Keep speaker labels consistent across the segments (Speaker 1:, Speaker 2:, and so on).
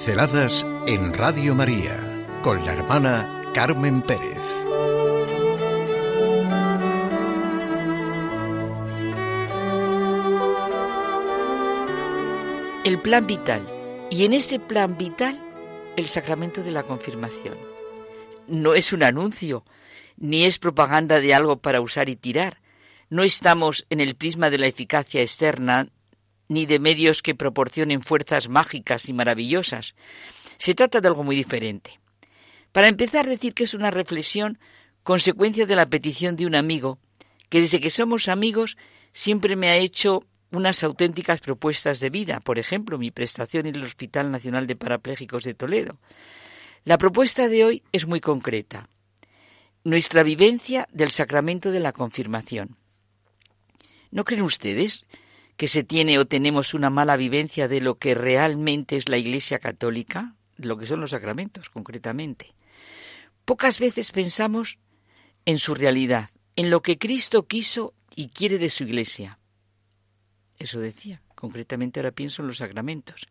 Speaker 1: Pinceladas en Radio María con la hermana Carmen Pérez.
Speaker 2: El plan vital. Y en este plan vital, el sacramento de la confirmación. No es un anuncio, ni es propaganda de algo para usar y tirar. No estamos en el prisma de la eficacia externa ni de medios que proporcionen fuerzas mágicas y maravillosas. Se trata de algo muy diferente. Para empezar, decir que es una reflexión consecuencia de la petición de un amigo, que desde que somos amigos siempre me ha hecho unas auténticas propuestas de vida, por ejemplo, mi prestación en el Hospital Nacional de Parapléjicos de Toledo. La propuesta de hoy es muy concreta. Nuestra vivencia del sacramento de la confirmación. ¿No creen ustedes que se tiene o tenemos una mala vivencia de lo que realmente es la Iglesia Católica, lo que son los sacramentos concretamente. Pocas veces pensamos en su realidad, en lo que Cristo quiso y quiere de su Iglesia. Eso decía, concretamente ahora pienso en los sacramentos.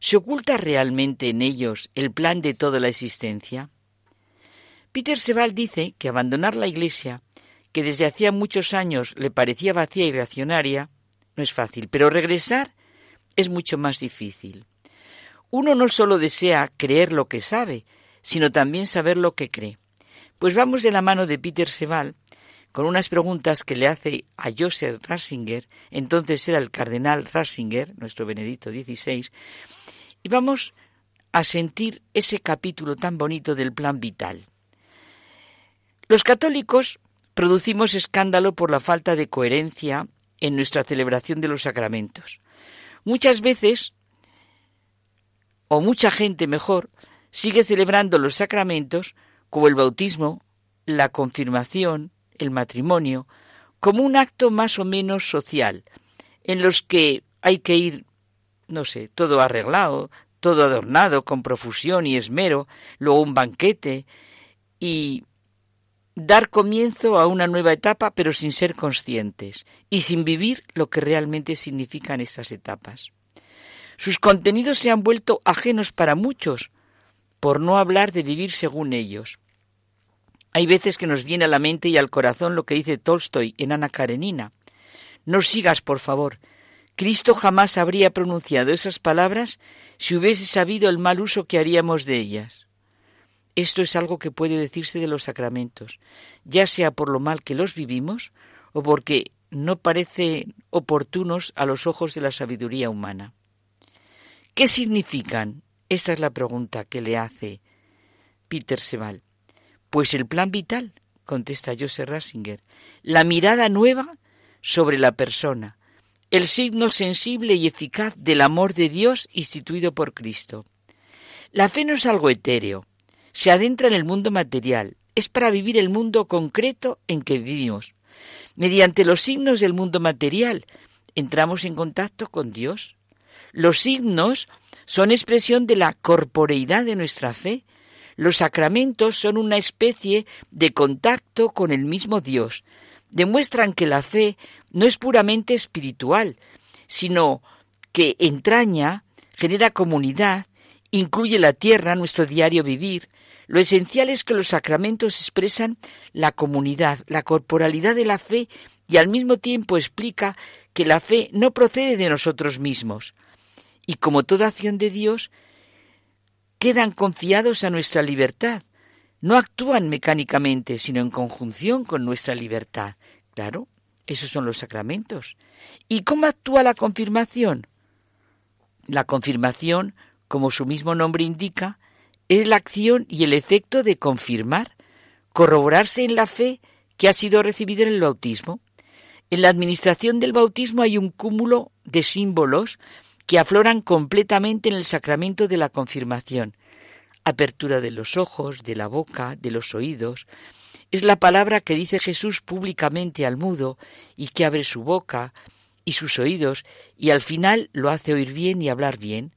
Speaker 2: ¿Se oculta realmente en ellos el plan de toda la existencia? Peter Sebald dice que abandonar la Iglesia, que desde hacía muchos años le parecía vacía y reaccionaria, no es fácil, pero regresar es mucho más difícil. Uno no solo desea creer lo que sabe, sino también saber lo que cree. Pues vamos de la mano de Peter Seval con unas preguntas que le hace a Joseph Ratzinger, entonces era el cardenal Ratzinger, nuestro Benedicto XVI, y vamos a sentir ese capítulo tan bonito del plan vital. Los católicos producimos escándalo por la falta de coherencia en nuestra celebración de los sacramentos. Muchas veces, o mucha gente mejor, sigue celebrando los sacramentos como el bautismo, la confirmación, el matrimonio, como un acto más o menos social, en los que hay que ir, no sé, todo arreglado, todo adornado, con profusión y esmero, luego un banquete, y dar comienzo a una nueva etapa, pero sin ser conscientes y sin vivir lo que realmente significan estas etapas. Sus contenidos se han vuelto ajenos para muchos, por no hablar de vivir según ellos. Hay veces que nos viene a la mente y al corazón lo que dice Tolstoy en Ana Karenina. No sigas, por favor. Cristo jamás habría pronunciado esas palabras si hubiese sabido el mal uso que haríamos de ellas. Esto es algo que puede decirse de los sacramentos, ya sea por lo mal que los vivimos o porque no parecen oportunos a los ojos de la sabiduría humana. ¿Qué significan? Esta es la pregunta que le hace Peter Seval. Pues el plan vital, contesta Joseph Ratzinger, la mirada nueva sobre la persona, el signo sensible y eficaz del amor de Dios instituido por Cristo. La fe no es algo etéreo, se adentra en el mundo material, es para vivir el mundo concreto en que vivimos. Mediante los signos del mundo material entramos en contacto con Dios. Los signos son expresión de la corporeidad de nuestra fe. Los sacramentos son una especie de contacto con el mismo Dios. Demuestran que la fe no es puramente espiritual, sino que entraña, genera comunidad, incluye la tierra, nuestro diario vivir, lo esencial es que los sacramentos expresan la comunidad, la corporalidad de la fe y al mismo tiempo explica que la fe no procede de nosotros mismos. Y como toda acción de Dios, quedan confiados a nuestra libertad. No actúan mecánicamente, sino en conjunción con nuestra libertad. Claro, esos son los sacramentos. ¿Y cómo actúa la confirmación? La confirmación, como su mismo nombre indica, es la acción y el efecto de confirmar, corroborarse en la fe que ha sido recibida en el bautismo. En la administración del bautismo hay un cúmulo de símbolos que afloran completamente en el sacramento de la confirmación. Apertura de los ojos, de la boca, de los oídos. Es la palabra que dice Jesús públicamente al mudo y que abre su boca y sus oídos y al final lo hace oír bien y hablar bien.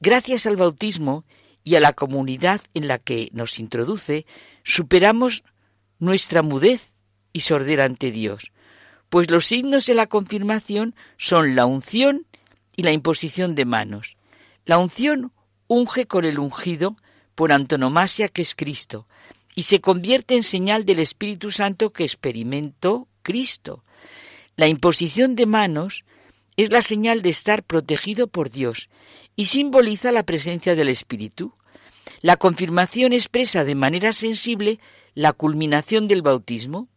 Speaker 2: Gracias al bautismo y a la comunidad en la que nos introduce, superamos nuestra mudez y sordera ante Dios, pues los signos de la confirmación son la unción y la imposición de manos. La unción unge con el ungido por antonomasia que es Cristo y se convierte en señal del Espíritu Santo que experimentó Cristo. La imposición de manos es la señal de estar protegido por Dios y simboliza la presencia del Espíritu. La confirmación expresa de manera sensible la culminación del bautismo.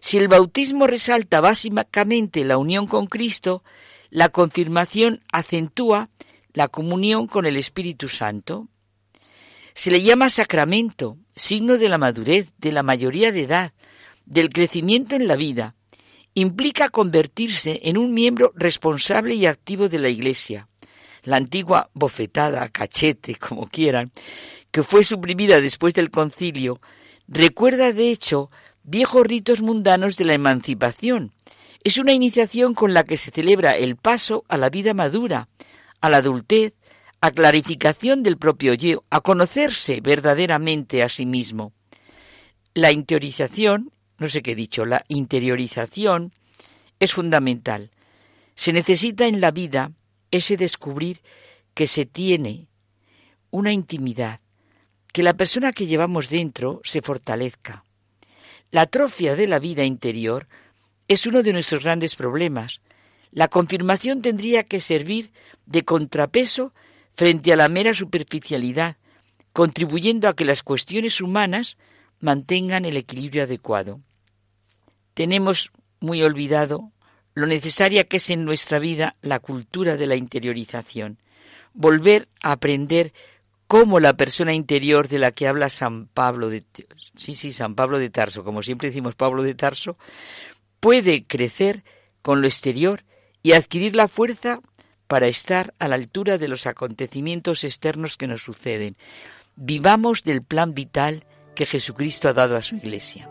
Speaker 2: Si el bautismo resalta básicamente la unión con Cristo, la confirmación acentúa la comunión con el Espíritu Santo. Se le llama sacramento, signo de la madurez, de la mayoría de edad, del crecimiento en la vida. Implica convertirse en un miembro responsable y activo de la Iglesia. La antigua bofetada, cachete, como quieran, que fue suprimida después del concilio, recuerda de hecho viejos ritos mundanos de la emancipación. Es una iniciación con la que se celebra el paso a la vida madura, a la adultez, a clarificación del propio yo, a conocerse verdaderamente a sí mismo. La interiorización, no sé qué he dicho, la interiorización es fundamental. Se necesita en la vida ese descubrir que se tiene una intimidad, que la persona que llevamos dentro se fortalezca. La atrofia de la vida interior es uno de nuestros grandes problemas. La confirmación tendría que servir de contrapeso frente a la mera superficialidad, contribuyendo a que las cuestiones humanas mantengan el equilibrio adecuado. Tenemos muy olvidado lo necesaria que es en nuestra vida la cultura de la interiorización, volver a aprender cómo la persona interior de la que habla San Pablo de sí, sí, San Pablo de Tarso, como siempre decimos Pablo de Tarso, puede crecer con lo exterior y adquirir la fuerza para estar a la altura de los acontecimientos externos que nos suceden. Vivamos del plan vital que Jesucristo ha dado a su Iglesia.